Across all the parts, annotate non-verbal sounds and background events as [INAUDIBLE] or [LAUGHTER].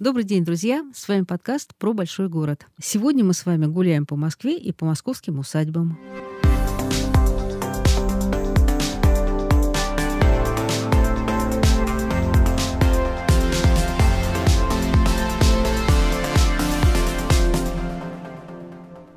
Добрый день, друзья! С вами подкаст про большой город. Сегодня мы с вами гуляем по Москве и по московским усадьбам.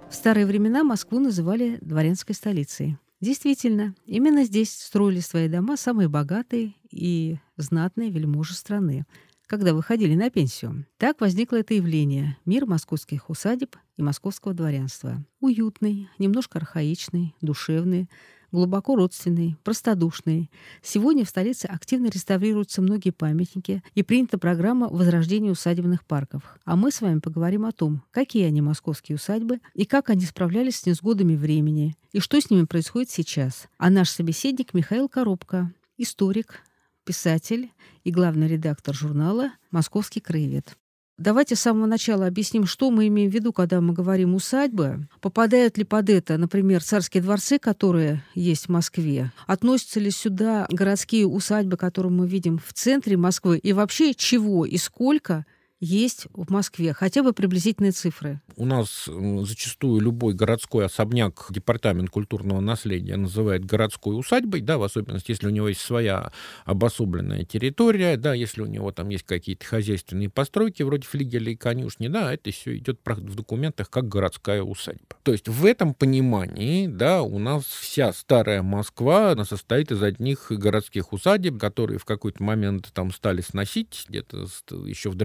В старые времена Москву называли дворянской столицей. Действительно, именно здесь строили свои дома самые богатые и знатные вельможи страны, когда выходили на пенсию. Так возникло это явление — мир московских усадеб и московского дворянства. Уютный, немножко архаичный, душевный, глубоко родственный, простодушный. Сегодня в столице активно реставрируются многие памятники и принята программа возрождения усадебных парков. А мы с вами поговорим о том, какие они московские усадьбы и как они справлялись с несгодами времени и что с ними происходит сейчас. А наш собеседник Михаил Коробко, историк, писатель и главный редактор журнала «Московский краевед». Давайте с самого начала объясним, что мы имеем в виду, когда мы говорим «усадьбы». Попадают ли под это, например, царские дворцы, которые есть в Москве? Относятся ли сюда городские усадьбы, которые мы видим в центре Москвы? И вообще чего и сколько есть в Москве? Хотя бы приблизительные цифры. У нас зачастую любой городской особняк департамент культурного наследия называет городской усадьбой, да, в особенности, если у него есть своя обособленная территория, да, если у него там есть какие-то хозяйственные постройки, вроде флигеля и конюшни, да, это все идет в документах как городская усадьба. То есть в этом понимании, да, у нас вся старая Москва, она состоит из одних городских усадеб, которые в какой-то момент там стали сносить, где-то еще в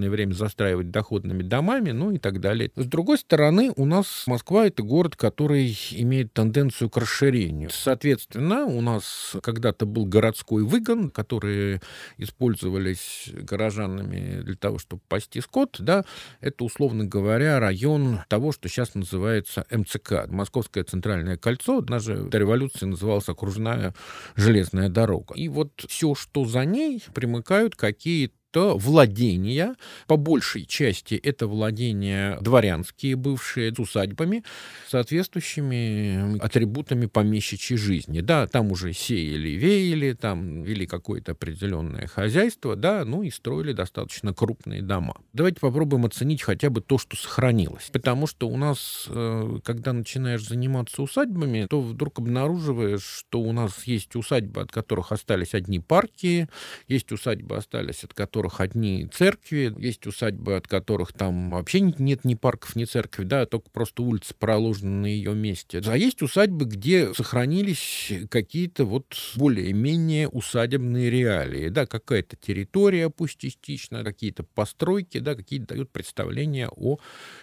дореволюционное время застраивать доходными домами, ну и так далее с другой стороны, у нас Москва — это город, который имеет тенденцию к расширению. Соответственно, у нас когда-то был городской выгон, которые использовались горожанами для того, чтобы пасти скот, да, это, условно говоря, район того, что сейчас называется МЦК, Московское центральное кольцо, даже до революции называлась окружная железная дорога. И вот все, что за ней, примыкают какие-то то владения, по большей части это владения дворянские, бывшие, с усадьбами, соответствующими атрибутами помещичьей жизни. Да, там уже сеяли, веяли, там вели какое-то определенное хозяйство, да, ну и строили достаточно крупные дома. Давайте попробуем оценить хотя бы то, что сохранилось. Потому что у нас, э, когда начинаешь заниматься усадьбами, то вдруг обнаруживаешь, что у нас есть усадьбы, от которых остались одни парки, есть усадьбы, остались от которых которых одни церкви, есть усадьбы, от которых там вообще нет ни парков, ни церкви, да, только просто улицы проложены на ее месте. А есть усадьбы, где сохранились какие-то вот более-менее усадебные реалии, да, какая-то территория, пусть частично, какие-то постройки, да, какие-то дают представления о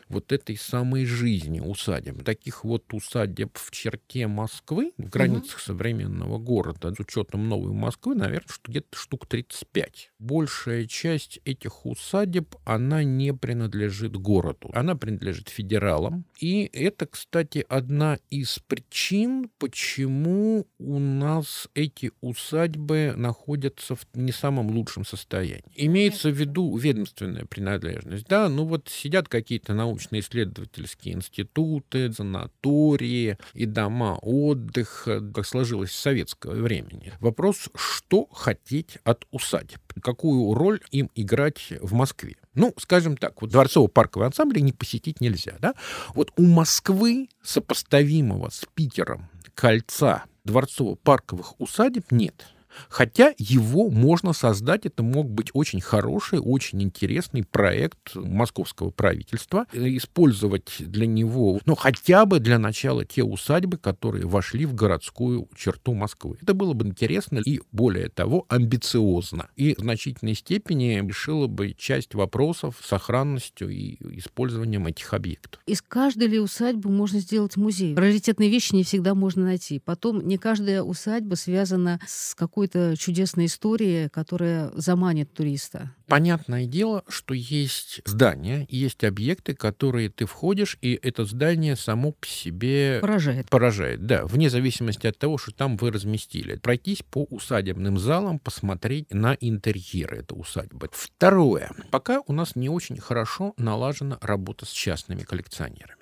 вот этой самой жизни усадеб. Таких вот усадеб в черте Москвы, в границах угу. современного города, с учетом новой Москвы, наверное, что где-то штук 35. Большая часть этих усадеб, она не принадлежит городу. Она принадлежит федералам. И это, кстати, одна из причин, почему у нас эти усадьбы находятся в не самом лучшем состоянии. Имеется в виду ведомственная принадлежность. Да, ну вот сидят какие-то научно-исследовательские институты, санатории и дома отдыха, как сложилось в советского времени. Вопрос, что хотеть от усадеб? Какую роль им играть в Москве. Ну, скажем так, вот дворцово-парковый ансамбль не посетить нельзя, да? Вот у Москвы, сопоставимого с Питером, кольца дворцово-парковых усадеб нет. Хотя его можно создать, это мог быть очень хороший, очень интересный проект московского правительства, использовать для него, ну, хотя бы для начала те усадьбы, которые вошли в городскую черту Москвы. Это было бы интересно и, более того, амбициозно. И в значительной степени решило бы часть вопросов сохранностью и использованием этих объектов. Из каждой ли усадьбы можно сделать музей? Раритетные вещи не всегда можно найти. Потом не каждая усадьба связана с какой какой-то чудесной истории, которая заманит туриста? Понятное дело, что есть здания, есть объекты, которые ты входишь, и это здание само по себе... Поражает. Поражает, да, вне зависимости от того, что там вы разместили. Пройтись по усадебным залам, посмотреть на интерьеры этой усадьбы. Второе. Пока у нас не очень хорошо налажена работа с частными коллекционерами.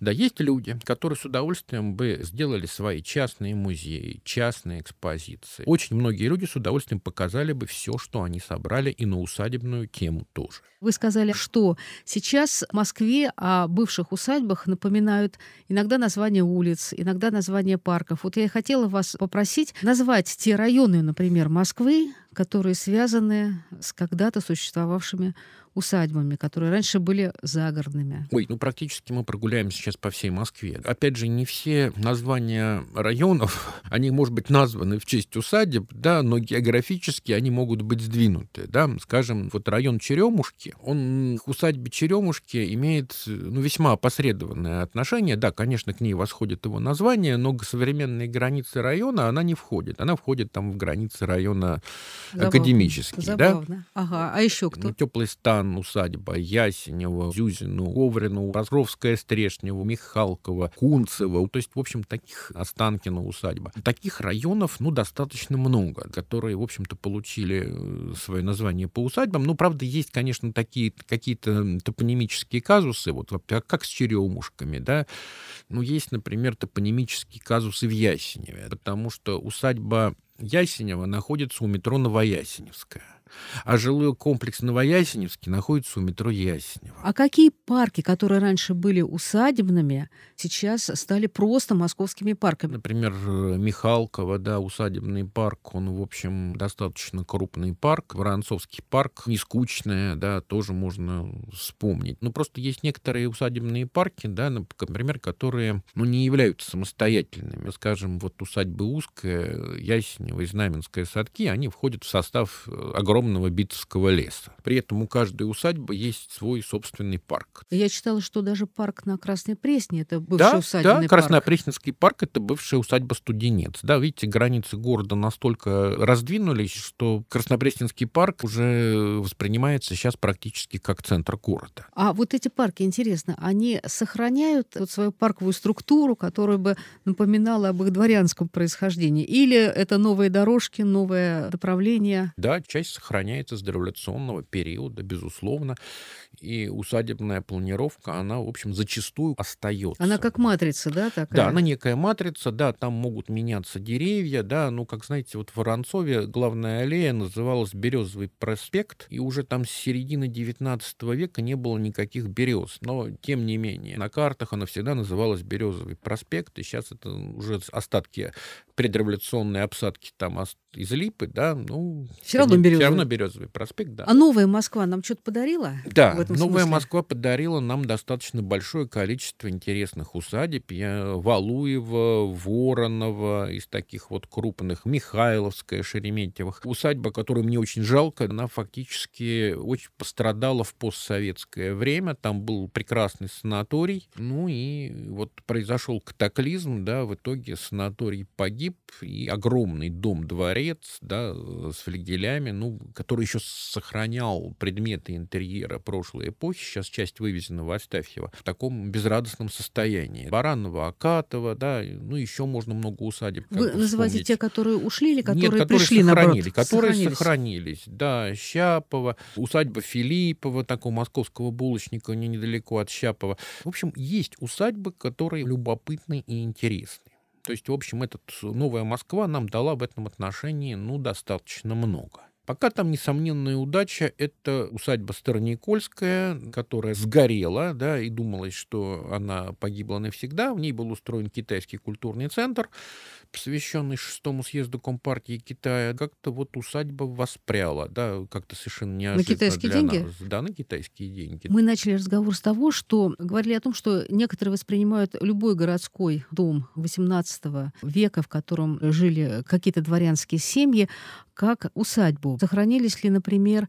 Да, есть люди, которые с удовольствием бы сделали свои частные музеи, частные экспозиции. Очень многие люди с удовольствием показали бы все, что они собрали, и на усадебную тему тоже. Вы сказали, что сейчас в Москве о бывших усадьбах напоминают иногда названия улиц, иногда названия парков. Вот я хотела вас попросить назвать те районы, например, Москвы, которые связаны с когда-то существовавшими усадьбами, которые раньше были загородными. Ой, ну практически мы прогуляемся сейчас по всей Москве. Опять же, не все названия районов, [LAUGHS] они, может быть, названы в честь усадеб, да, но географически они могут быть сдвинуты, да. Скажем, вот район Черемушки, он к усадьбе Черемушки имеет, ну, весьма опосредованное отношение. Да, конечно, к ней восходит его название, но к современной границе района она не входит. Она входит там в границы района Забавно. академический, Забавно. да. Ага, а еще кто? Ну, теплый стан, усадьба Ясенева, Зюзину, Коврину, Разровская, Стрешнева, Михалкова, Кунцева. То есть, в общем, таких Останкина усадьба. Таких районов, ну, достаточно много, которые, в общем-то, получили э, свое название по усадьбам. Ну, правда, есть, конечно, такие какие-то топонимические казусы, вот как с черемушками, да. Ну, есть, например, топонимические казусы в Ясеневе, потому что усадьба Ясенева находится у метро Новоясеневская. А жилой комплекс Новоясеневский находится у метро Ясенево. А какие парки, которые раньше были усадебными, сейчас стали просто московскими парками? Например, Михалково, да, усадебный парк, он, в общем, достаточно крупный парк. Воронцовский парк, не скучный, да, тоже можно вспомнить. Ну, просто есть некоторые усадебные парки, да, например, которые, ну, не являются самостоятельными. Скажем, вот усадьбы Узкая, Ясенево и Знаменская садки, они входят в состав огромного огромного битовского леса. При этом у каждой усадьбы есть свой собственный парк. Я читала, что даже парк на Красной Пресне — это бывший да, усадебный да, парк. Краснопресненский парк — это бывшая усадьба Студенец. Да, видите, границы города настолько раздвинулись, что Краснопресненский парк уже воспринимается сейчас практически как центр города. А вот эти парки, интересно, они сохраняют вот свою парковую структуру, которая бы напоминала об их дворянском происхождении? Или это новые дорожки, новое направление? Да, часть сохраняется с дореволюционного периода, безусловно. И усадебная планировка, она, в общем, зачастую остается. Она как матрица, да, такая? Да, она некая матрица, да, там могут меняться деревья, да, ну, как знаете, вот в Воронцове главная аллея называлась Березовый проспект, и уже там с середины 19 века не было никаких берез, но, тем не менее, на картах она всегда называлась Березовый проспект, и сейчас это уже остатки предреволюционной обсадки там из липы, да, ну... Все равно березовый. Все равно березовый проспект, да. А новая Москва нам что-то подарила? Да, новая смысле? Москва подарила нам достаточно большое количество интересных усадеб. Я Валуева, Воронова, из таких вот крупных, Михайловская, Шереметьево. Усадьба, которую мне очень жалко, она фактически очень пострадала в постсоветское время. Там был прекрасный санаторий. Ну и вот произошел катаклизм, да, в итоге санаторий погиб, и огромный дом-дворец, да, с флигелями, ну, который еще сохранял предметы интерьера прошлой эпохи, сейчас часть вывезена в Астафьево, в таком безрадостном состоянии. Баранова, Акатова, да, ну, еще можно много усадеб. Вы называете те, которые ушли или которые, Нет, которые пришли, сохранили, наоборот, которые сохранились? сохранились. Да, Щапова, усадьба Филиппова, такого московского булочника, не недалеко от Щапова. В общем, есть усадьбы, которые любопытны и интересны. То есть, в общем, эта новая Москва нам дала в этом отношении, ну, достаточно много. Пока там несомненная удача — это усадьба Староникольская, которая сгорела, да, и думалось, что она погибла навсегда. В ней был устроен китайский культурный центр, посвященный шестому съезду Компартии Китая. Как-то вот усадьба воспряла, да, как-то совершенно неожиданно На китайские для деньги? нас. Да, на китайские деньги. Мы начали разговор с того, что говорили о том, что некоторые воспринимают любой городской дом XVIII века, в котором жили какие-то дворянские семьи, как усадьбу. Сохранились ли, например,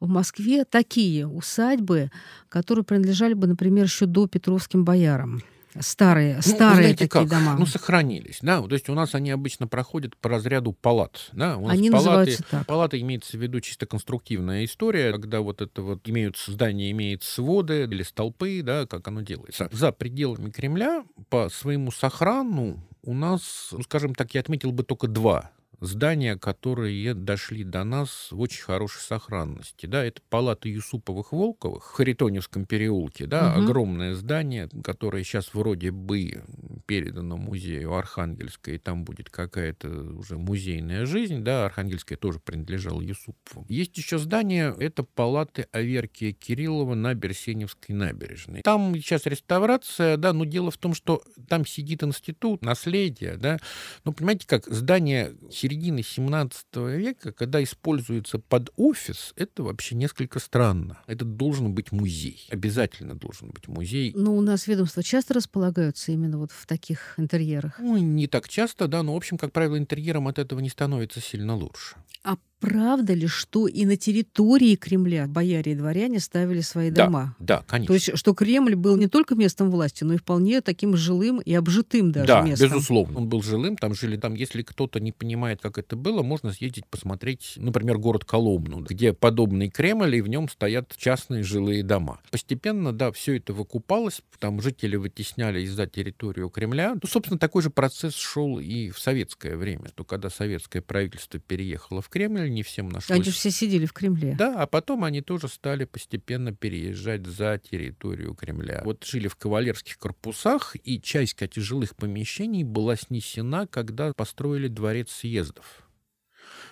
в Москве такие усадьбы, которые принадлежали бы, например, еще до Петровским боярам? Старые, Ну, старые знаете такие как? дома. Ну, сохранились, да. То есть у нас они обычно проходят по разряду палат, да. У нас Они палаты, называются так. Палата имеется в виду чисто конструктивная история, когда вот это вот имеют здание имеет своды или столпы, да, как оно делается. За пределами Кремля по своему сохрану у нас, ну, скажем так, я отметил бы только два здания, которые дошли до нас в очень хорошей сохранности. Да, это палата Юсуповых-Волковых в Харитоневском переулке, да, угу. огромное здание, которое сейчас вроде бы передано музею Архангельской, и там будет какая-то уже музейная жизнь, да, Архангельская тоже принадлежала Юсупову. Есть еще здание, это палаты Аверкия Кириллова на Берсеневской набережной. Там сейчас реставрация, да, но дело в том, что там сидит институт наследия, да, ну, понимаете, как здание середины 17 века, когда используется под офис, это вообще несколько странно. Это должен быть музей. Обязательно должен быть музей. Ну, у нас ведомства часто располагаются именно вот в таких интерьерах? Ну, не так часто, да, но, в общем, как правило, интерьером от этого не становится сильно лучше. А правда ли, что и на территории Кремля бояре и дворяне ставили свои да, дома? Да, конечно. То есть, что Кремль был не только местом власти, но и вполне таким жилым и обжитым даже да, местом. безусловно. Он был жилым, там жили, там, если кто-то не понимает, как это было, можно съездить посмотреть, например, город Коломну, где подобный Кремль, и в нем стоят частные жилые дома. Постепенно, да, все это выкупалось, там жители вытесняли за территорию Кремля. Ну, собственно, такой же процесс шел и в советское время, то когда советское правительство переехало в Кремль, не всем нашлось. Они все сидели в Кремле. Да, а потом они тоже стали постепенно переезжать за территорию Кремля. Вот жили в кавалерских корпусах, и часть, кстати, жилых помещений была снесена, когда построили дворец съездов.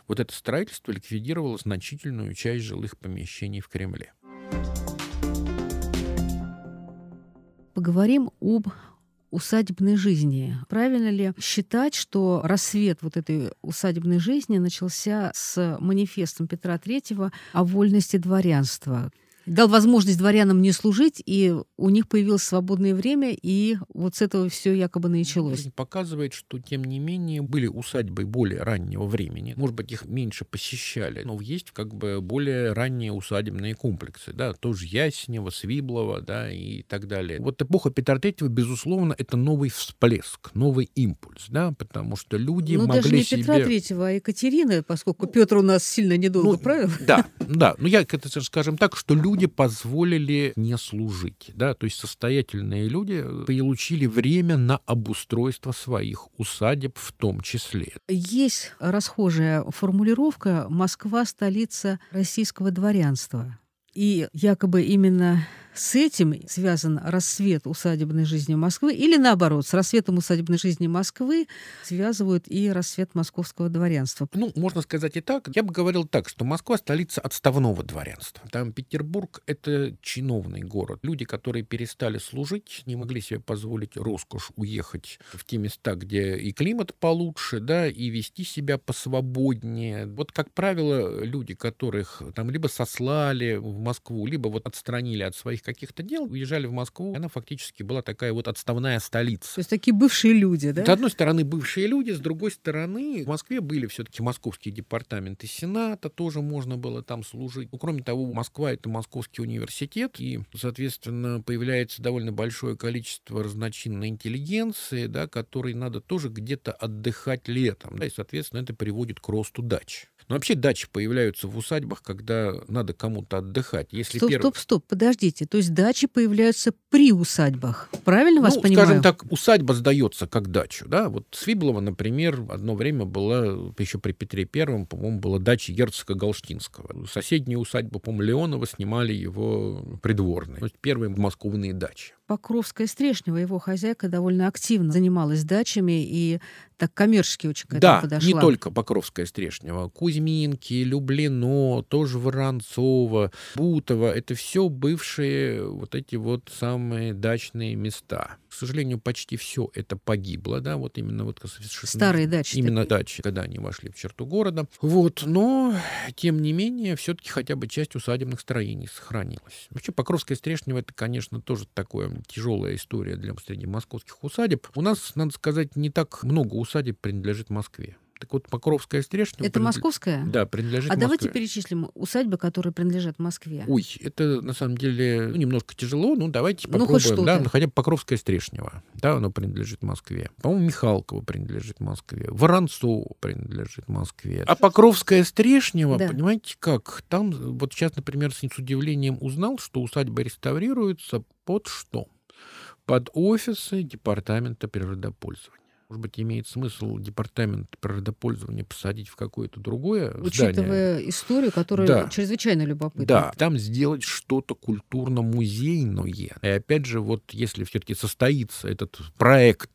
Вот это строительство ликвидировало значительную часть жилых помещений в Кремле. Поговорим об усадебной жизни. Правильно ли считать, что рассвет вот этой усадебной жизни начался с манифестом Петра III о вольности дворянства? Дал возможность дворянам не служить, и у них появилось свободное время, и вот с этого все якобы началось. Жизнь показывает, что, тем не менее, были усадьбы более раннего времени. Может быть, их меньше посещали, но есть как бы более ранние усадебные комплексы, да, тоже Яснева, Свиблова, да, и так далее. Вот эпоха Петра III, безусловно, это новый всплеск, новый импульс, да, потому что люди ну, могли даже не себе... Петра III, а Екатерины, поскольку Петр у нас сильно недолго ну, правил. Да, да, ну я, скажем так, что люди люди позволили не служить. Да? То есть состоятельные люди получили время на обустройство своих усадеб в том числе. Есть расхожая формулировка «Москва – столица российского дворянства». И якобы именно с этим связан рассвет усадебной жизни Москвы, или наоборот, с рассветом усадебной жизни Москвы связывают и рассвет московского дворянства. Ну, можно сказать и так. Я бы говорил так, что Москва — столица отставного дворянства. Там Петербург — это чиновный город. Люди, которые перестали служить, не могли себе позволить роскошь уехать в те места, где и климат получше, да, и вести себя посвободнее. Вот, как правило, люди, которых там либо сослали в Москву, либо вот отстранили от своих каких-то дел, уезжали в Москву. Она фактически была такая вот отставная столица. То есть такие бывшие люди, да? С одной стороны, бывшие люди, с другой стороны, в Москве были все-таки московские департаменты Сената, тоже можно было там служить. Ну, кроме того, Москва — это Московский университет, и, соответственно, появляется довольно большое количество разночинной интеллигенции, да, которой надо тоже где-то отдыхать летом. Да, и, соответственно, это приводит к росту дач. Но вообще дачи появляются в усадьбах, когда надо кому-то отдыхать. Если стоп, перв... стоп, стоп, подождите. То есть дачи появляются при усадьбах. Правильно ну, вас понимаю? скажем так, усадьба сдается как дачу. Да? Вот Свиблова, например, одно время была, еще при Петре Первом, по-моему, была дача герцога Галштинского. Соседнюю усадьбу, по-моему, Леонова снимали его придворные. То есть первые московные дачи. Покровская Стрешнева, его хозяйка, довольно активно занималась дачами и так коммерчески очень к да, подошла. не только Покровская Стрешнева. Кузьминки, Люблино, тоже Воронцова, Бутова. Это все бывшие вот эти вот самые дачные места. К сожалению, почти все это погибло, да, вот именно вот старые дачи. Именно дачи, когда они вошли в черту города. Вот, но тем не менее, все-таки хотя бы часть усадебных строений сохранилась. Вообще Покровская Стрешнева это, конечно, тоже такое тяжелая история для среди московских усадеб. У нас, надо сказать, не так много усадеб принадлежит Москве. Так вот, Покровская Стрешня... Это принадлежит... московская? Да, принадлежит А Москве. давайте перечислим усадьбы, которые принадлежат Москве. Ой, это на самом деле ну, немножко тяжело, ну давайте попробуем. Ну, хоть что-то. да, хотя бы Покровская Стрешнева, да, оно принадлежит Москве. По-моему, Михалкова принадлежит Москве. Воронцову принадлежит Москве. А Покровская Стрешнева, да. понимаете как, там, вот сейчас, например, с удивлением узнал, что усадьба реставрируется под что? Под офисы Департамента природопользования. Может быть, имеет смысл департамент природопользования посадить в какое-то другое Учитывая здание. историю, которая Да. чрезвычайно любопытна. Да, там сделать что-то культурно-музейное. И опять же, вот если все-таки состоится этот проект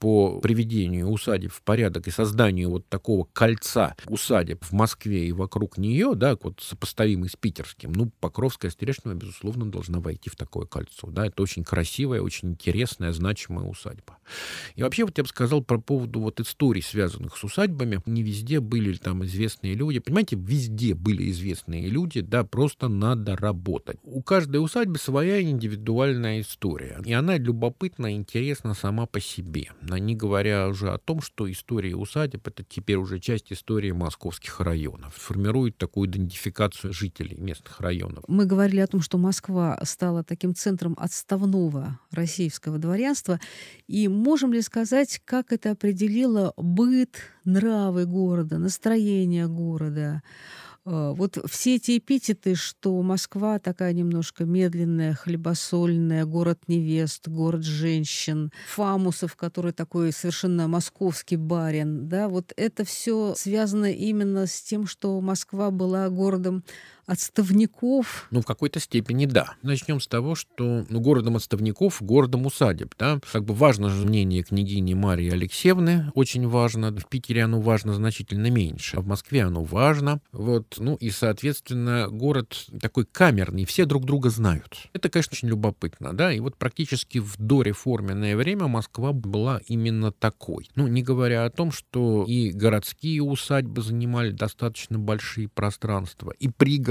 по приведению усадеб в порядок и созданию вот такого кольца усадеб в Москве и вокруг нее, да, вот сопоставимый с питерским, ну, Покровская Стерешнева, безусловно, должна войти в такое кольцо. Да, это очень красивая, очень интересная, значимая усадьба. И вообще, вот я бы сказал про поводу вот историй, связанных с усадьбами. Не везде были там известные люди. Понимаете, везде были известные люди, да, просто надо работать. У каждой усадьбы своя индивидуальная история. И она любопытна интересна сама по себе. Не говоря уже о том, что история усадеб — это теперь уже часть истории московских районов. Формирует такую идентификацию жителей местных районов. Мы говорили о том, что Москва стала таким центром отставного российского дворянства. И можем ли сказать, как это определило быт, нравы города, настроение города? Э, Вот все эти эпитеты, что Москва такая немножко медленная, хлебосольная, город невест, город женщин, Фамусов, который такой совершенно московский барин, да, вот это все связано именно с тем, что Москва была городом отставников, Ну, в какой-то степени да. Начнем с того, что ну, городом отставников, городом усадеб. Да? Как бы важно же мнение княгини Марии Алексеевны, очень важно. В Питере оно важно значительно меньше, а в Москве оно важно. Вот, ну и, соответственно, город такой камерный, все друг друга знают. Это, конечно, очень любопытно, да, и вот практически в дореформенное время Москва была именно такой. Ну, не говоря о том, что и городские усадьбы занимали достаточно большие пространства, и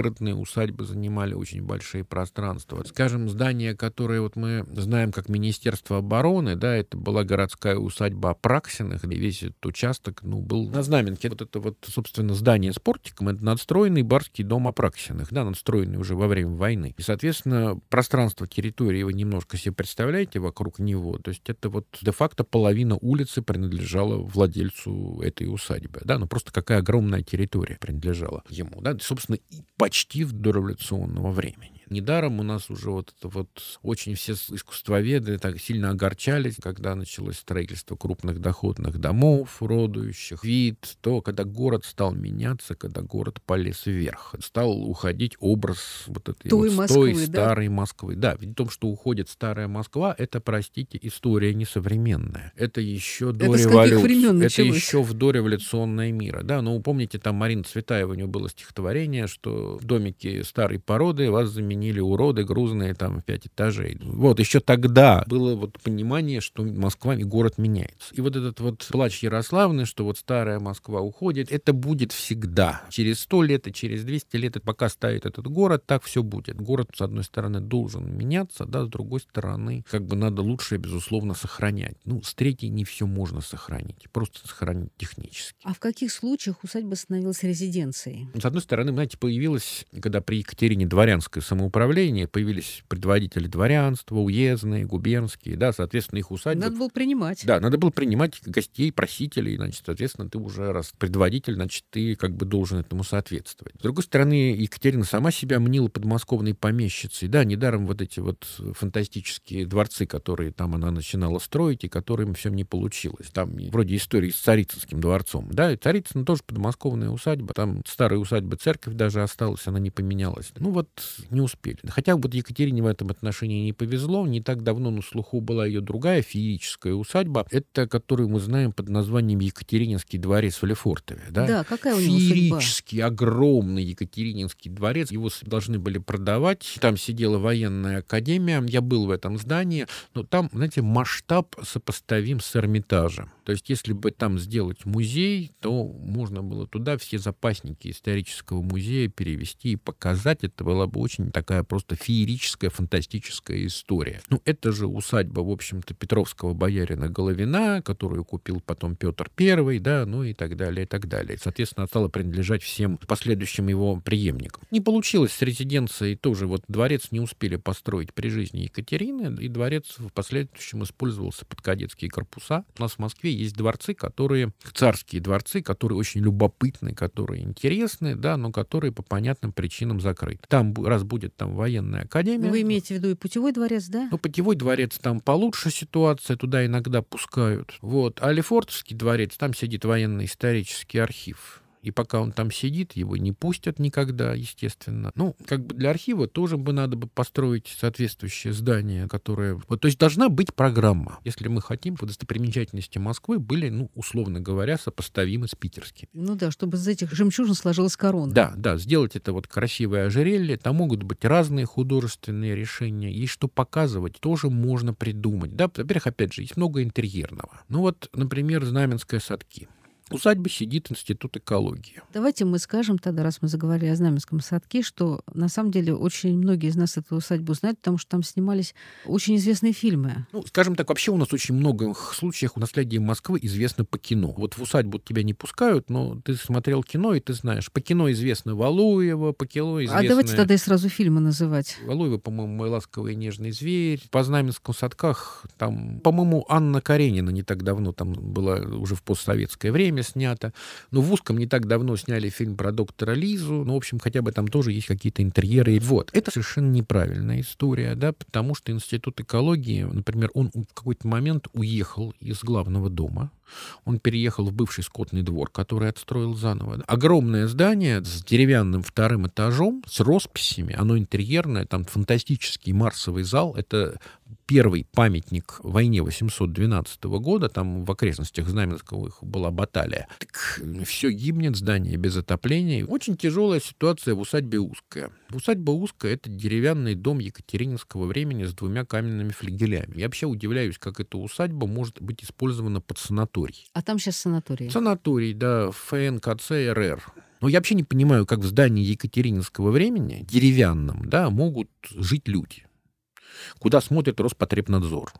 пригородные усадьбы занимали очень большие пространства. Скажем, здание, которое вот мы знаем как Министерство обороны, да, это была городская усадьба Апраксиных, и весь этот участок, ну, был на знаменке. Вот это вот, собственно, здание с портиком, это надстроенный барский дом Апраксиных, да, надстроенный уже во время войны. И, соответственно, пространство территории вы немножко себе представляете вокруг него. То есть это вот де-факто половина улицы принадлежала владельцу этой усадьбы, да, ну просто какая огромная территория принадлежала ему, да, собственно, и почти в дореволюционного времени. Недаром у нас уже вот это вот очень все искусствоведы так сильно огорчались, когда началось строительство крупных доходных домов, родующих вид, то, когда город стал меняться, когда город полез вверх, стал уходить образ вот этой Той вот Москвы, той да? старой Москвы. Да, ведь в том, что уходит старая Москва, это, простите, история несовременная. Это еще до Это революции. Это началось? еще в дореволюционное мира. Да, ну, помните, там Марина Цветаева, у нее было стихотворение, что в домике старой породы вас заменили уроды грузные там в пять этажей. Вот, еще тогда было вот понимание, что Москва и город меняется. И вот этот вот плач Ярославны, что вот старая Москва уходит, это будет всегда. Через сто лет и через 200 лет, и пока стоит этот город, так все будет. Город, с одной стороны, должен меняться, да, с другой стороны, как бы надо лучше, безусловно, сохранять. Ну, с третьей не все можно сохранить, просто сохранить технически. А в каких случаях усадьба становилась резиденцией? С одной стороны, знаете, появилось, когда при Екатерине дворянское самоуправление, появились предводители дворянства, уездные, губернские, да, соответственно, их усадьбы. Надо было принимать. Да, надо было принимать гостей, просителей, значит, соответственно, ты уже раз предводитель, значит, ты как бы должен этому соответствовать. С другой стороны, Екатерина сама себя мнила подмосковной помещицей, да, недаром вот эти вот фантастические дворцы, которые там она начинала строить, и которым всем не получилось. Там вроде истории с Царицынским дворцом, да, и Царицын тоже подмосковная усадьба, там старая усадьба, церковь даже осталась, она не поменялась. Ну вот не успели. Хотя вот Екатерине в этом отношении не повезло, не так давно на слуху была ее другая феерическая усадьба, это которую мы знаем под названием Екатерининский дворец в Лефортове, да? Да, какая у него? Феерический, огромный Екатерининский дворец. Его должны были продавать. Там сидела военная академия. Я был в этом здании. Но там, знаете, масштаб сопоставим с Эрмитажем. То есть, если бы там сделать музей, то можно было туда все запасники исторического музея перевести и показать. Это была бы очень такая просто феерическая, фантастическая история. Ну, это же усадьба, в общем-то, Петровского боярина Головина, которую купил потом Петр I, да, ну и так далее, и так далее. Соответственно, стала принадлежать всем последующим его преемникам. Не получилось с резиденцией тоже. Вот дворец не успели построить при жизни Екатерины, и дворец в последующем использовался под кадетские корпуса. У нас в Москве есть дворцы, которые, царские дворцы, которые очень любопытны, которые интересны, да, но которые по понятным причинам закрыты. Там раз будет там военная академия. Вы имеете в виду и путевой дворец, да? Ну, путевой дворец там получше ситуация, туда иногда пускают. Вот. А Лефортовский дворец, там сидит военно-исторический архив. И пока он там сидит, его не пустят никогда, естественно. Ну, как бы для архива тоже бы надо бы построить соответствующее здание, которое... Вот, то есть должна быть программа. Если мы хотим, чтобы достопримечательности Москвы были, ну, условно говоря, сопоставимы с питерскими. Ну да, чтобы из этих жемчужин сложилась корона. Да, да, сделать это вот красивое ожерелье. Там могут быть разные художественные решения. И что показывать, тоже можно придумать. Да, во-первых, опять же, есть много интерьерного. Ну вот, например, Знаменское садки усадьбе сидит Институт экологии. Давайте мы скажем тогда, раз мы заговорили о Знаменском садке, что на самом деле очень многие из нас эту усадьбу знают, потому что там снимались очень известные фильмы. Ну, скажем так, вообще у нас очень много случаев у наследия Москвы известно по кино. Вот в усадьбу тебя не пускают, но ты смотрел кино, и ты знаешь. По кино известно Валуева, по кино известно... А давайте тогда и сразу фильмы называть. Валуева, по-моему, «Мой ласковый и нежный зверь». По Знаменскому садках там, по-моему, Анна Каренина не так давно там была уже в постсоветское время время снято. Но в узком не так давно сняли фильм про доктора Лизу. Ну, в общем, хотя бы там тоже есть какие-то интерьеры. Вот. Это совершенно неправильная история, да, потому что Институт экологии, например, он в какой-то момент уехал из главного дома, он переехал в бывший скотный двор, который отстроил заново. Огромное здание с деревянным вторым этажом, с росписями. Оно интерьерное, там фантастический марсовый зал. Это первый памятник войне 812 года. Там в окрестностях Знаменского была баталия. Так все гибнет, здание без отопления. Очень тяжелая ситуация в усадьбе Узкая. Усадьба Узкая — это деревянный дом екатерининского времени с двумя каменными флигелями. Я вообще удивляюсь, как эта усадьба может быть использована под санаторий санаторий. А там сейчас санаторий? Санаторий, да, ФНКЦ РР. Но я вообще не понимаю, как в здании Екатерининского времени, деревянном, да, могут жить люди. Куда смотрит Роспотребнадзор.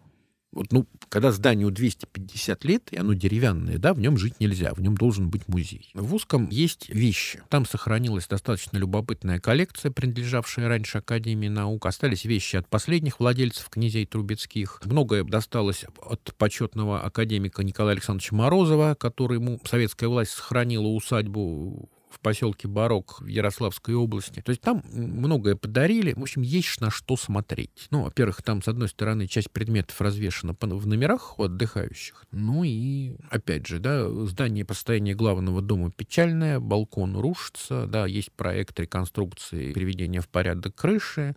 Вот, ну, когда зданию 250 лет, и оно деревянное, да, в нем жить нельзя, в нем должен быть музей. В узком есть вещи. Там сохранилась достаточно любопытная коллекция, принадлежавшая раньше Академии наук. Остались вещи от последних владельцев князей Трубецких. Многое досталось от почетного академика Николая Александровича Морозова, который ему советская власть сохранила усадьбу в поселке Барок в Ярославской области. То есть там многое подарили. В общем, есть на что смотреть. Ну, во-первых, там, с одной стороны, часть предметов развешена в номерах у отдыхающих. Ну и, опять же, да, здание по состоянию главного дома печальное, балкон рушится, да, есть проект реконструкции, приведения в порядок крыши.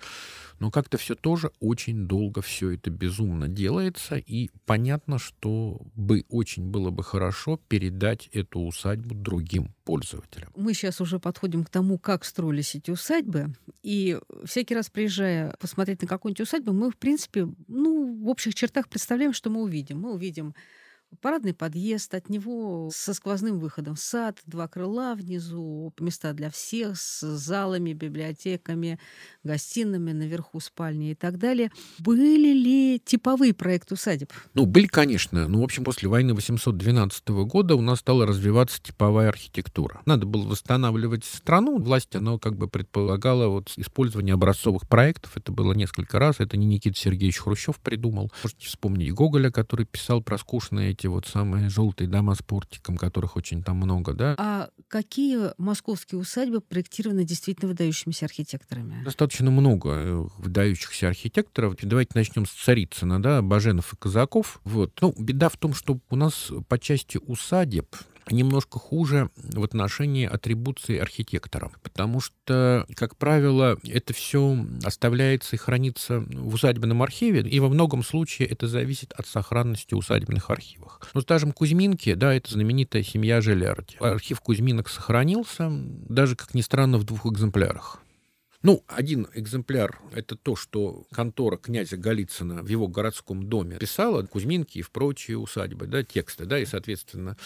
Но как-то все тоже очень долго все это безумно делается, и понятно, что бы очень было бы хорошо передать эту усадьбу другим пользователям. Мы сейчас уже подходим к тому, как строились эти усадьбы, и всякий раз приезжая посмотреть на какую-нибудь усадьбу, мы, в принципе, ну, в общих чертах представляем, что мы увидим. Мы увидим парадный подъезд, от него со сквозным выходом в сад, два крыла внизу, места для всех, с залами, библиотеками, гостиными, наверху спальни и так далее. Были ли типовые проекты усадеб? Ну, были, конечно. Ну, в общем, после войны 812 года у нас стала развиваться типовая архитектура. Надо было восстанавливать страну. Власть, она как бы предполагала вот использование образцовых проектов. Это было несколько раз. Это не Никита Сергеевич Хрущев придумал. Можете вспомнить Гоголя, который писал про скучные эти вот самые желтые дома с портиком, которых очень там много, да. А какие московские усадьбы проектированы действительно выдающимися архитекторами? Достаточно много э, выдающихся архитекторов. Давайте начнем с Царицына, да, Баженов и Казаков. Вот. Ну, беда в том, что у нас по части усадеб немножко хуже в отношении атрибуции архитектора, потому что, как правило, это все оставляется и хранится в усадебном архиве, и во многом случае это зависит от сохранности усадебных архивов. Ну, скажем, Кузьминки, да, это знаменитая семья Желярди. Архив Кузьминок сохранился, даже, как ни странно, в двух экземплярах. Ну, один экземпляр — это то, что контора князя Голицына в его городском доме писала, Кузьминки и в прочие усадьбы, да, тексты, да, и, соответственно,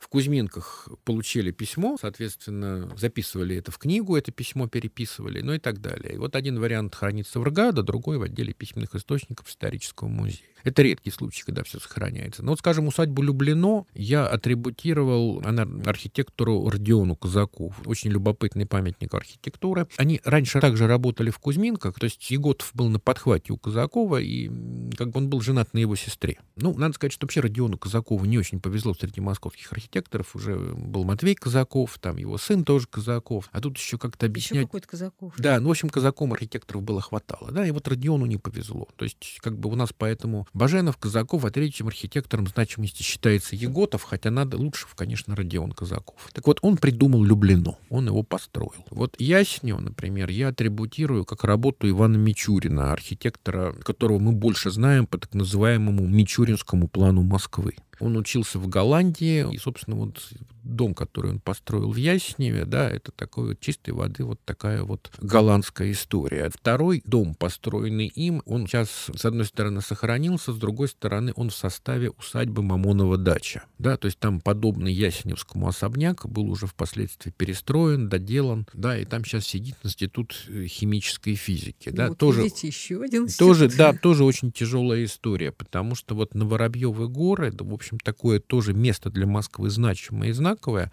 в Кузьминках получили письмо, соответственно, записывали это в книгу, это письмо переписывали, ну и так далее. И вот один вариант хранится в РГАДа, другой в отделе письменных источников исторического музея. Это редкий случай, когда все сохраняется. Но вот, скажем, усадьбу Люблено я атрибутировал она архитектору Родиону Казакову. Очень любопытный памятник архитектуры. Они раньше также работали в Кузьминках, то есть Еготов был на подхвате у Казакова, и как бы он был женат на его сестре. Ну, надо сказать, что вообще Родиону Казакову не очень повезло среди московских архитекторов. Уже был Матвей Казаков, там его сын тоже Казаков. А тут еще как-то объяснять... Еще какой-то Казаков. Да, ну, в общем, Казаком архитекторов было хватало. Да, и вот Родиону не повезло. То есть, как бы у нас поэтому Баженов, Казаков, а третьим архитектором значимости считается Еготов, хотя надо лучше, конечно, Родион Казаков. Так вот, он придумал Люблино, он его построил. Вот Ясню, например, я атрибутирую как работу Ивана Мичурина, архитектора, которого мы больше знаем по так называемому Мичуринскому плану Москвы. Он учился в Голландии, и, собственно, вот дом, который он построил в Ясневе, да, это такой вот чистой воды вот такая вот голландская история. Второй дом, построенный им, он сейчас, с одной стороны, сохранился, с другой стороны, он в составе усадьбы Мамонова дача. Да, то есть там подобный Ясеневскому особняк был уже впоследствии перестроен, доделан, да, и там сейчас сидит институт э, химической физики. Да, вот тоже, видите, еще один институт. Тоже, да, [LAUGHS] тоже очень тяжелая история, потому что вот на Воробьевы горы, да, в общем, такое тоже место для Москвы значимое и знаковое.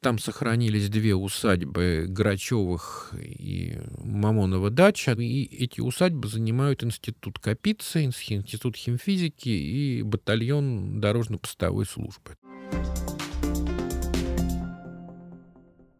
Там сохранились две усадьбы Грачевых и Мамонова дача. И эти усадьбы занимают институт Капицы, институт химфизики и батальон дорожно-постовой службы.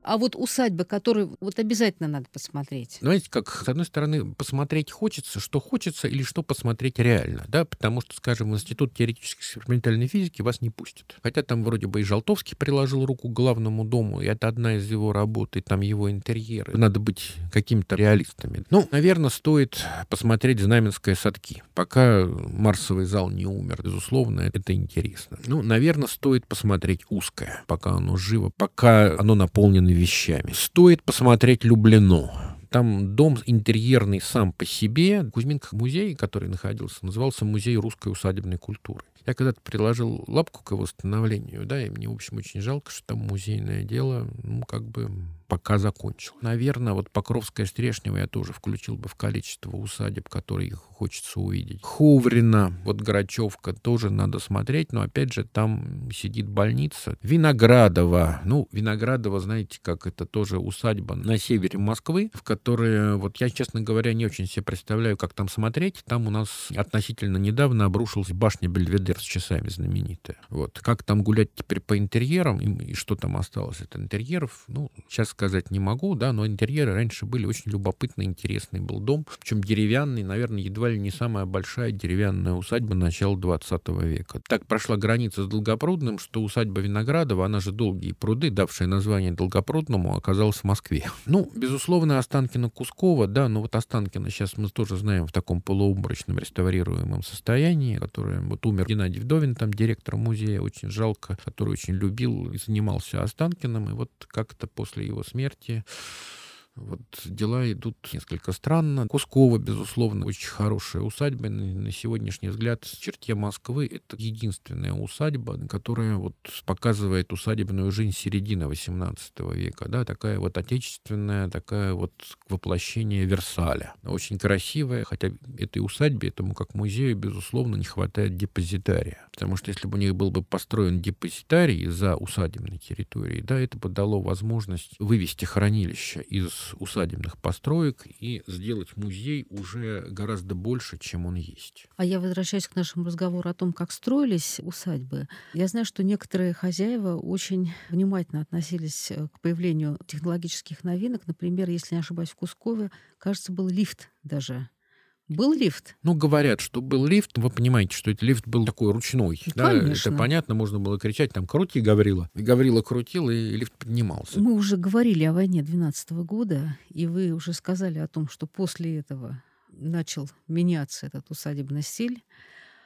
А вот усадьбы, которые вот обязательно надо посмотреть. Знаете, как, с одной стороны, посмотреть хочется, что хочется, или что посмотреть реально, да, потому что, скажем, в Институт теоретической экспериментальной физики вас не пустят. Хотя там вроде бы и Желтовский приложил руку к главному дому, и это одна из его работ, и там его интерьеры. Надо быть какими-то реалистами. Ну, наверное, стоит посмотреть «Знаменское садки». Пока Марсовый зал не умер, безусловно, это интересно. Ну, наверное, стоит посмотреть «Узкое», пока оно живо, пока оно наполнено вещами. Стоит посмотреть Люблено. Там дом интерьерный сам по себе. Кузьминках музей, который находился, назывался Музей русской усадебной культуры. Я когда-то приложил лапку к его восстановлению, да, и мне, в общем, очень жалко, что там музейное дело, ну, как бы пока закончил. Наверное, вот Покровская Стрешнева я тоже включил бы в количество усадеб, которые хочется увидеть. Хуврина, вот Грачевка тоже надо смотреть, но опять же там сидит больница. Виноградова, ну, Виноградова, знаете, как это тоже усадьба на севере Москвы, в которой, вот я, честно говоря, не очень себе представляю, как там смотреть. Там у нас относительно недавно обрушилась башня Бельведер с часами знаменитая. Вот. Как там гулять теперь по интерьерам и, и что там осталось от интерьеров, ну, сейчас сказать не могу, да, но интерьеры раньше были очень любопытные, интересный был дом, причем деревянный, наверное, едва ли не самая большая деревянная усадьба начала 20 века. Так прошла граница с Долгопрудным, что усадьба Виноградова, она же Долгие пруды, давшая название Долгопрудному, оказалась в Москве. Ну, безусловно, Останкина Кускова, да, но вот Останкина сейчас мы тоже знаем в таком полуобморочном реставрируемом состоянии, который вот умер Геннадий Вдовин, там директор музея, очень жалко, который очень любил и занимался Останкиным, и вот как-то после его смерти вот дела идут несколько странно. Кускова, безусловно, очень хорошая усадьба. На сегодняшний взгляд, в черте Москвы это единственная усадьба, которая вот показывает усадебную жизнь середины XVIII века. Да, такая вот отечественная, такая вот воплощение Версаля. Очень красивая, хотя этой усадьбе, этому как музею, безусловно, не хватает депозитария. Потому что если бы у них был бы построен депозитарий за усадебной территорией, да, это бы дало возможность вывести хранилище из усадебных построек и сделать музей уже гораздо больше, чем он есть. А я возвращаюсь к нашему разговору о том, как строились усадьбы. Я знаю, что некоторые хозяева очень внимательно относились э, к появлению технологических новинок. Например, если не ошибаюсь, в Кускове, кажется, был лифт даже был лифт? Ну, говорят, что был лифт. Вы понимаете, что этот лифт был такой ручной. Ну, да, это понятно, можно было кричать, там, крути Гаврила. И Гаврила крутил, и лифт поднимался. Мы уже говорили о войне 12 -го года, и вы уже сказали о том, что после этого начал меняться этот усадебный стиль.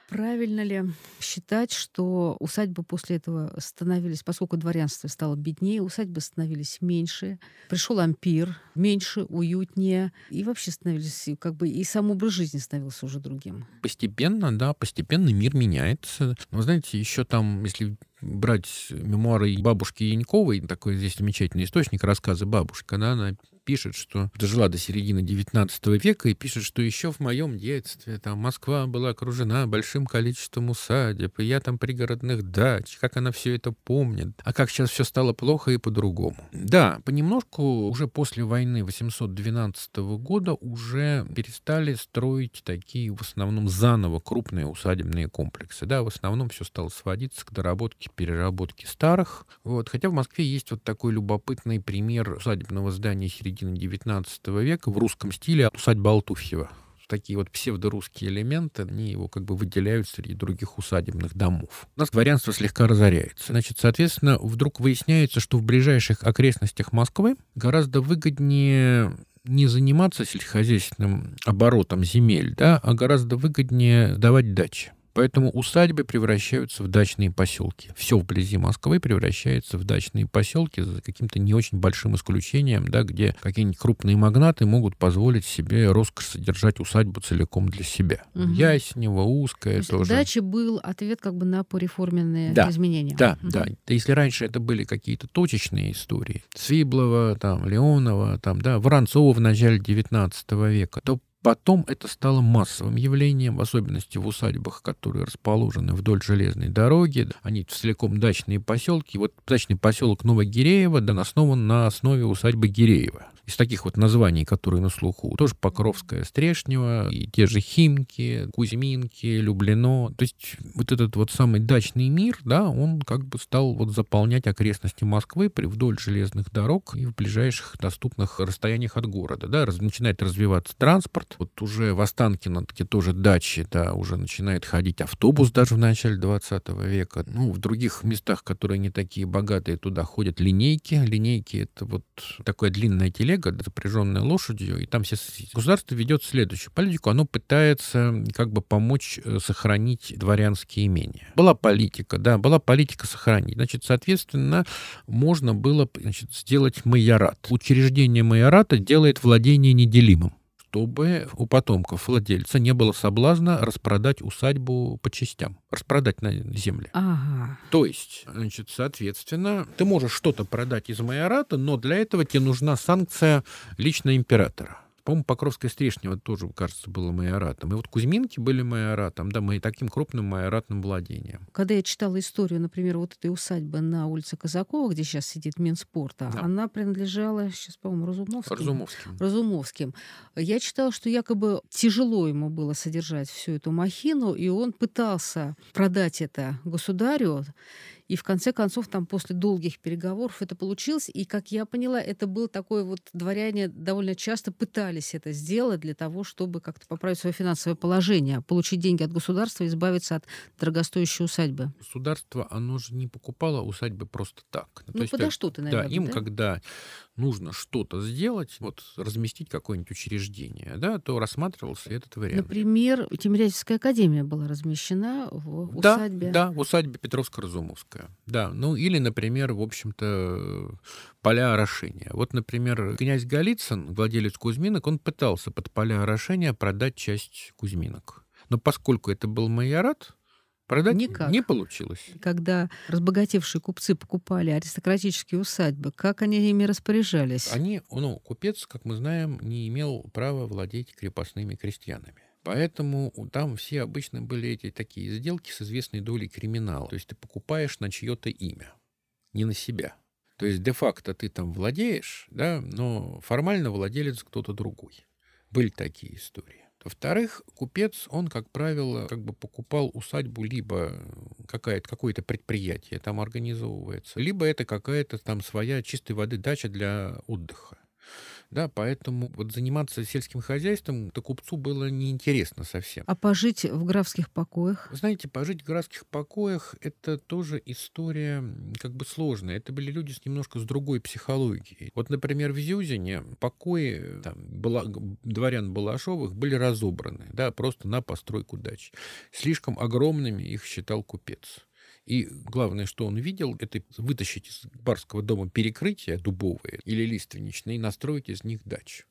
Правильно ли считать, что усадьбы после этого становились, поскольку дворянство стало беднее, усадьбы становились меньше, пришел ампир, меньше, уютнее, и вообще становились, как бы, и сам образ жизни становился уже другим? Постепенно, да, постепенно мир меняется. Но, знаете, еще там, если брать мемуары бабушки Яньковой, такой здесь замечательный источник, рассказы бабушки, когда она пишет, что дожила до середины XIX века и пишет, что еще в моем детстве там Москва была окружена большим количеством усадеб, и я там пригородных дач, как она все это помнит, а как сейчас все стало плохо и по-другому. Да, понемножку уже после войны 812 года уже перестали строить такие в основном заново крупные усадебные комплексы. Да, в основном все стало сводиться к доработке, переработке старых. Вот. Хотя в Москве есть вот такой любопытный пример усадебного здания середины XIX века в русском стиле усадьба Алтуфьева такие вот псевдорусские элементы, они его как бы выделяют среди других усадебных домов. У нас дворянство слегка разоряется. Значит, соответственно, вдруг выясняется, что в ближайших окрестностях Москвы гораздо выгоднее не заниматься сельскохозяйственным оборотом земель, да, а гораздо выгоднее давать дачи. Поэтому усадьбы превращаются в дачные поселки. Все вблизи Москвы превращается в дачные поселки за каким-то не очень большим исключением, да, где какие-нибудь крупные магнаты могут позволить себе роскошь содержать усадьбу целиком для себя. Угу. Яснево, узкая То тоже. Дача был ответ как бы на пореформенные да, изменения. Да, угу. да. Если раньше это были какие-то точечные истории, Свиблова, там, Леонова, там, да, Воронцова в начале XIX века, то Потом это стало массовым явлением, в особенности в усадьбах, которые расположены вдоль железной дороги. Они целиком дачные поселки. Вот дачный поселок Новогиреево да, основан на основе усадьбы Гиреева из таких вот названий, которые на слуху, тоже Покровская, Стрешнева, и те же Химки, Кузьминки, Люблино. То есть вот этот вот самый дачный мир, да, он как бы стал вот заполнять окрестности Москвы при вдоль железных дорог и в ближайших доступных расстояниях от города, да, раз, начинает развиваться транспорт. Вот уже в Останкино, где тоже дачи, да, уже начинает ходить автобус даже в начале 20 века. Ну, в других местах, которые не такие богатые, туда ходят линейки. Линейки — это вот такая длинная телега, телега, запряженная лошадью, и там все... Государство ведет следующую политику. Оно пытается как бы помочь э, сохранить дворянские имения. Была политика, да, была политика сохранить. Значит, соответственно, можно было значит, сделать майорат. Учреждение майората делает владение неделимым чтобы у потомков владельца не было соблазна распродать усадьбу по частям, распродать на земле. Ага. То есть, значит, соответственно, ты можешь что-то продать из майората, но для этого тебе нужна санкция лично императора. По-моему, Покровская Стрешнева тоже, кажется, было майоратом. И вот Кузьминки были майоратом, да, мы таким крупным майоратным владением. Когда я читала историю, например, вот этой усадьбы на улице Казакова, где сейчас сидит Минспорта, да. она принадлежала, сейчас, по-моему, Разумовским. Разумовским. Разумовским. Я читала, что якобы тяжело ему было содержать всю эту махину, и он пытался продать это государю, и в конце концов, там после долгих переговоров это получилось. И, как я поняла, это был такой вот дворяне довольно часто пытались это сделать для того, чтобы как-то поправить свое финансовое положение, получить деньги от государства, избавиться от дорогостоящей усадьбы. Государство, оно же не покупало усадьбы просто так. Ну, То есть, подо что ты, наверное, да? им, да? когда нужно что-то сделать, вот разместить какое-нибудь учреждение, да, то рассматривался этот вариант. Например, Тимирязевская академия была размещена в усадьбе. Да, в усадьбе Петровско-Разумовская. Да, ну или, например, в общем-то, поля орошения. Вот, например, князь Голицын, владелец Кузьминок, он пытался под поля орошения продать часть Кузьминок. Но поскольку это был майорат, Продать Никак. не получилось. Когда разбогатевшие купцы покупали аристократические усадьбы, как они ими распоряжались? Они, ну, купец, как мы знаем, не имел права владеть крепостными крестьянами. Поэтому там все обычно были эти такие сделки с известной долей криминала. То есть ты покупаешь на чье-то имя, не на себя. То есть де-факто ты там владеешь, да, но формально владелец кто-то другой. Были такие истории. Во-вторых, купец, он, как правило, как бы покупал усадьбу либо какая-то, какое-то предприятие там организовывается, либо это какая-то там своя чистой воды дача для отдыха. Да, поэтому вот заниматься сельским хозяйством то купцу было неинтересно совсем. А пожить в графских покоях? Знаете, пожить в графских покоях — это тоже история как бы сложная. Это были люди с немножко с другой психологией. Вот, например, в Зюзине покои там, была, дворян Балашовых были разобраны, да, просто на постройку дач. Слишком огромными их считал купец. И главное, что он видел, это вытащить из барского дома перекрытия дубовые или лиственничные и настроить из них дачу.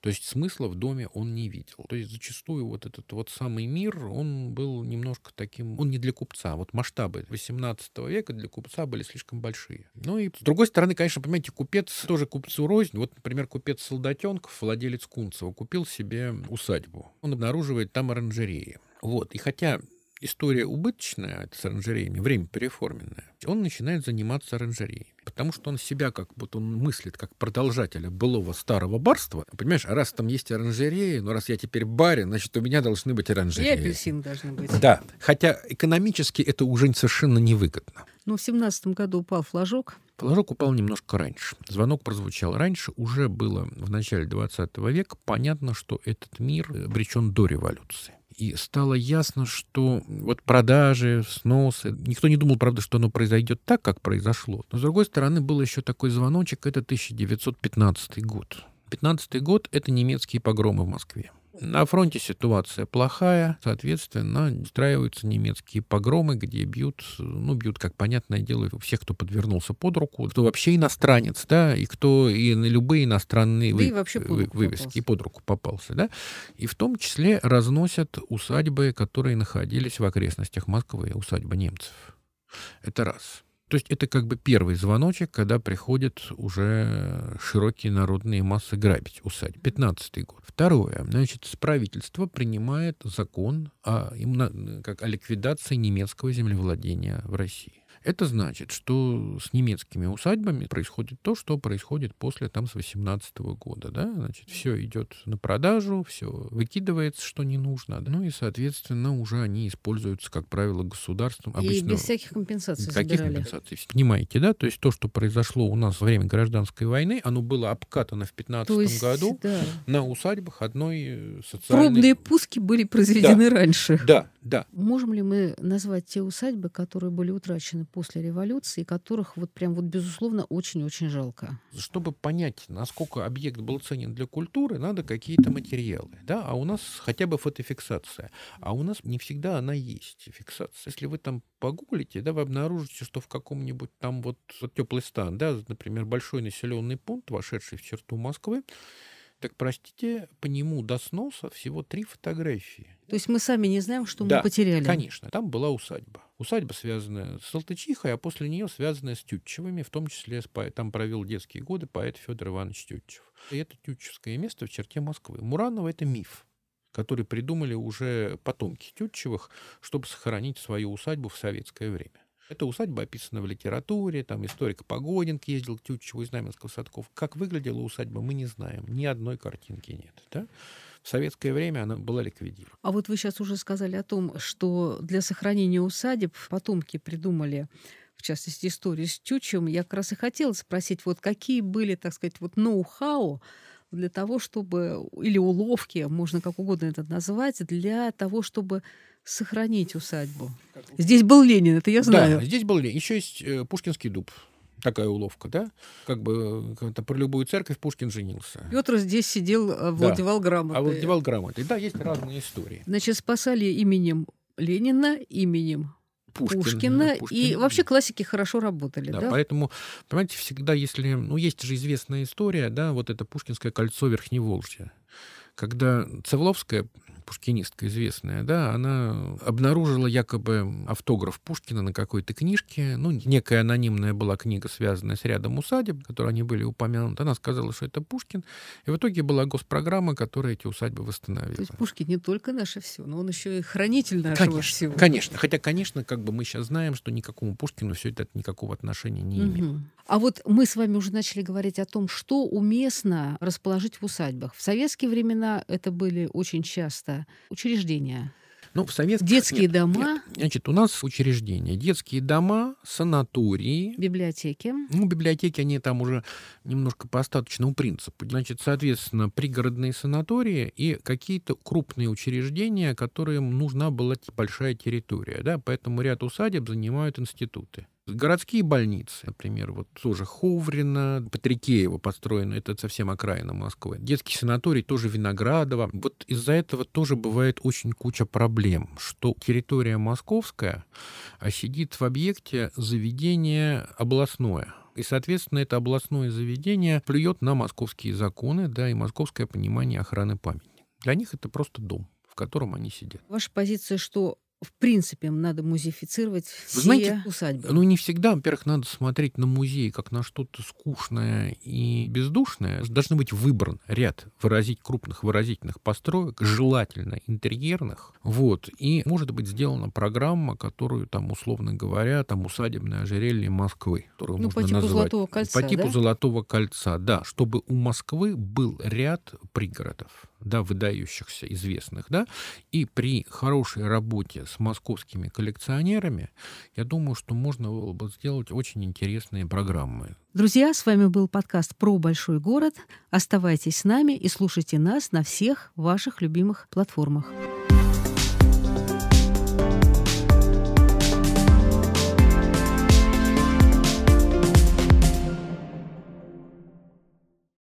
То есть смысла в доме он не видел. То есть зачастую вот этот вот самый мир, он был немножко таким, он не для купца. Вот масштабы 18 века для купца были слишком большие. Ну и с другой стороны, конечно, понимаете, купец тоже купцу рознь. Вот, например, купец Солдатенков, владелец Кунцева, купил себе усадьбу. Он обнаруживает там оранжереи. Вот. И хотя история убыточная с оранжереями, время переформенное, он начинает заниматься оранжереями. Потому что он себя как вот он мыслит как продолжателя былого старого барства. Понимаешь, а раз там есть оранжереи, ну раз я теперь барин, значит, у меня должны быть оранжереи. И апельсин должны быть. Да, хотя экономически это уже совершенно невыгодно. Ну, в семнадцатом году упал флажок. Флажок упал немножко раньше. Звонок прозвучал раньше. Уже было в начале 20 века понятно, что этот мир обречен до революции. И стало ясно, что вот продажи, сносы... Никто не думал, правда, что оно произойдет так, как произошло. Но, с другой стороны, был еще такой звоночек, это 1915 год. 15 год — это немецкие погромы в Москве. На фронте ситуация плохая, соответственно, устраиваются немецкие погромы, где бьют, ну, бьют, как понятное дело, всех, кто подвернулся под руку, кто вообще иностранец, да, и кто и на любые иностранные да вы, и вообще под руку вывески попался. под руку попался, да, и в том числе разносят усадьбы, которые находились в окрестностях Москвы, усадьба немцев. Это раз. То есть это как бы первый звоночек, когда приходят уже широкие народные массы грабить усадьбы. 15 год. Второе. Значит, правительство принимает закон о, как о ликвидации немецкого землевладения в России. Это значит, что с немецкими усадьбами происходит то, что происходит после там с 18 года, да, значит, все идет на продажу, все выкидывается, что не нужно, да? ну и, соответственно, уже они используются, как правило, государством. И Обычно без всяких компенсаций Каких забирали. компенсаций? Понимаете, да? То есть то, что произошло у нас во время гражданской войны, оно было обкатано в 15 То есть, году да. на усадьбах одной э, социальной... Пробные пуски были произведены раньше. Да, да. Можем ли мы назвать те усадьбы, которые были утрачены после революции, которых вот прям вот безусловно очень-очень жалко? Чтобы понять, насколько объект был ценен для культуры, надо какие-то материалы, да? А у нас хотя бы фотофиксация. А у нас не всегда она есть, фиксация. Если вы там погуглите, да, вы обнаружите, что в каком-нибудь там вот теплый стан, да, например, большой населенный пункт, вошедший в черту Москвы, так, простите, по нему до сноса всего три фотографии. То есть мы сами не знаем, что Да, мы потеряли. Конечно, там была усадьба. Усадьба, связанная с Салтычихой, а после нее связанная с Тютчевыми, в том числе с там провел детские годы поэт Федор Иванович Тютчев. И это тютчевское место в черте Москвы. Муранова — это миф который придумали уже потомки Тютчевых, чтобы сохранить свою усадьбу в советское время. Эта усадьба описана в литературе, там историк Погодин ездил к Тютчеву из Знаменского Садков. Как выглядела усадьба, мы не знаем. Ни одной картинки нет. Да? В советское время она была ликвидирована. А вот вы сейчас уже сказали о том, что для сохранения усадеб потомки придумали в частности, историю с Тютчевым, я как раз и хотела спросить, вот какие были, так сказать, вот ноу-хау для того, чтобы, или уловки, можно как угодно это назвать, для того, чтобы сохранить усадьбу. Здесь был Ленин, это я знаю. Да, здесь был Ленин. Еще есть э, Пушкинский дуб. Такая уловка, да? Как бы это про любую церковь Пушкин женился. Петр здесь сидел, э, владевал грамотой. А владевал грамотой. Да, есть разные истории. Значит, спасали именем Ленина, именем Пушкин, Пушкина. Пушкин. И вообще классики хорошо работали, Да, да? поэтому, понимаете, всегда, если... Ну, есть же известная история, да, вот это Пушкинское кольцо Верхневолжья. Когда Цевловская, пушкинистка известная, да, она обнаружила якобы автограф Пушкина на какой-то книжке. Ну, некая анонимная была книга, связанная с рядом усадеб, которые они были упомянуты. Она сказала, что это Пушкин. И в итоге была госпрограмма, которая эти усадьбы восстановила. То есть Пушкин не только наше все, но он еще и хранитель нашего Конечно, всего. конечно. Хотя, конечно, как бы мы сейчас знаем, что никакому Пушкину все это никакого отношения не имеет. Мгм. А вот мы с вами уже начали говорить о том, что уместно расположить в усадьбах. В советские времена это были очень часто учреждения. Ну, в советских... Детские нет, дома. нет. Значит, у нас учреждения. Детские дома, санатории. Библиотеки. Ну, библиотеки, они там уже немножко по остаточному принципу. Значит, соответственно, пригородные санатории и какие-то крупные учреждения, которым нужна была большая территория. Да? Поэтому ряд усадеб занимают институты. Городские больницы, например, вот тоже Ховрина, Патрикеева построено, это совсем окраина Москвы. Детский санаторий тоже Виноградово. Вот из-за этого тоже бывает очень куча проблем, что территория московская а сидит в объекте заведения областное. И, соответственно, это областное заведение плюет на московские законы, да, и московское понимание охраны памятника. Для них это просто дом в котором они сидят. Ваша позиция, что в принципе, надо музеифицировать все Вы знаете, усадьбы. Ну, не всегда. Во-первых, надо смотреть на музей как на что-то скучное и бездушное. Должны быть выбран ряд выразить крупных выразительных построек, желательно интерьерных. Вот. И может быть сделана программа, которую там, условно говоря, там усадебное ожерелье Москвы, которую ну, можно по типу назвать. Золотого кольца, По типу да? Золотого кольца, да. Чтобы у Москвы был ряд пригородов да, выдающихся, известных, да, и при хорошей работе с московскими коллекционерами, я думаю, что можно было бы сделать очень интересные программы. Друзья, с вами был подкаст про большой город. Оставайтесь с нами и слушайте нас на всех ваших любимых платформах.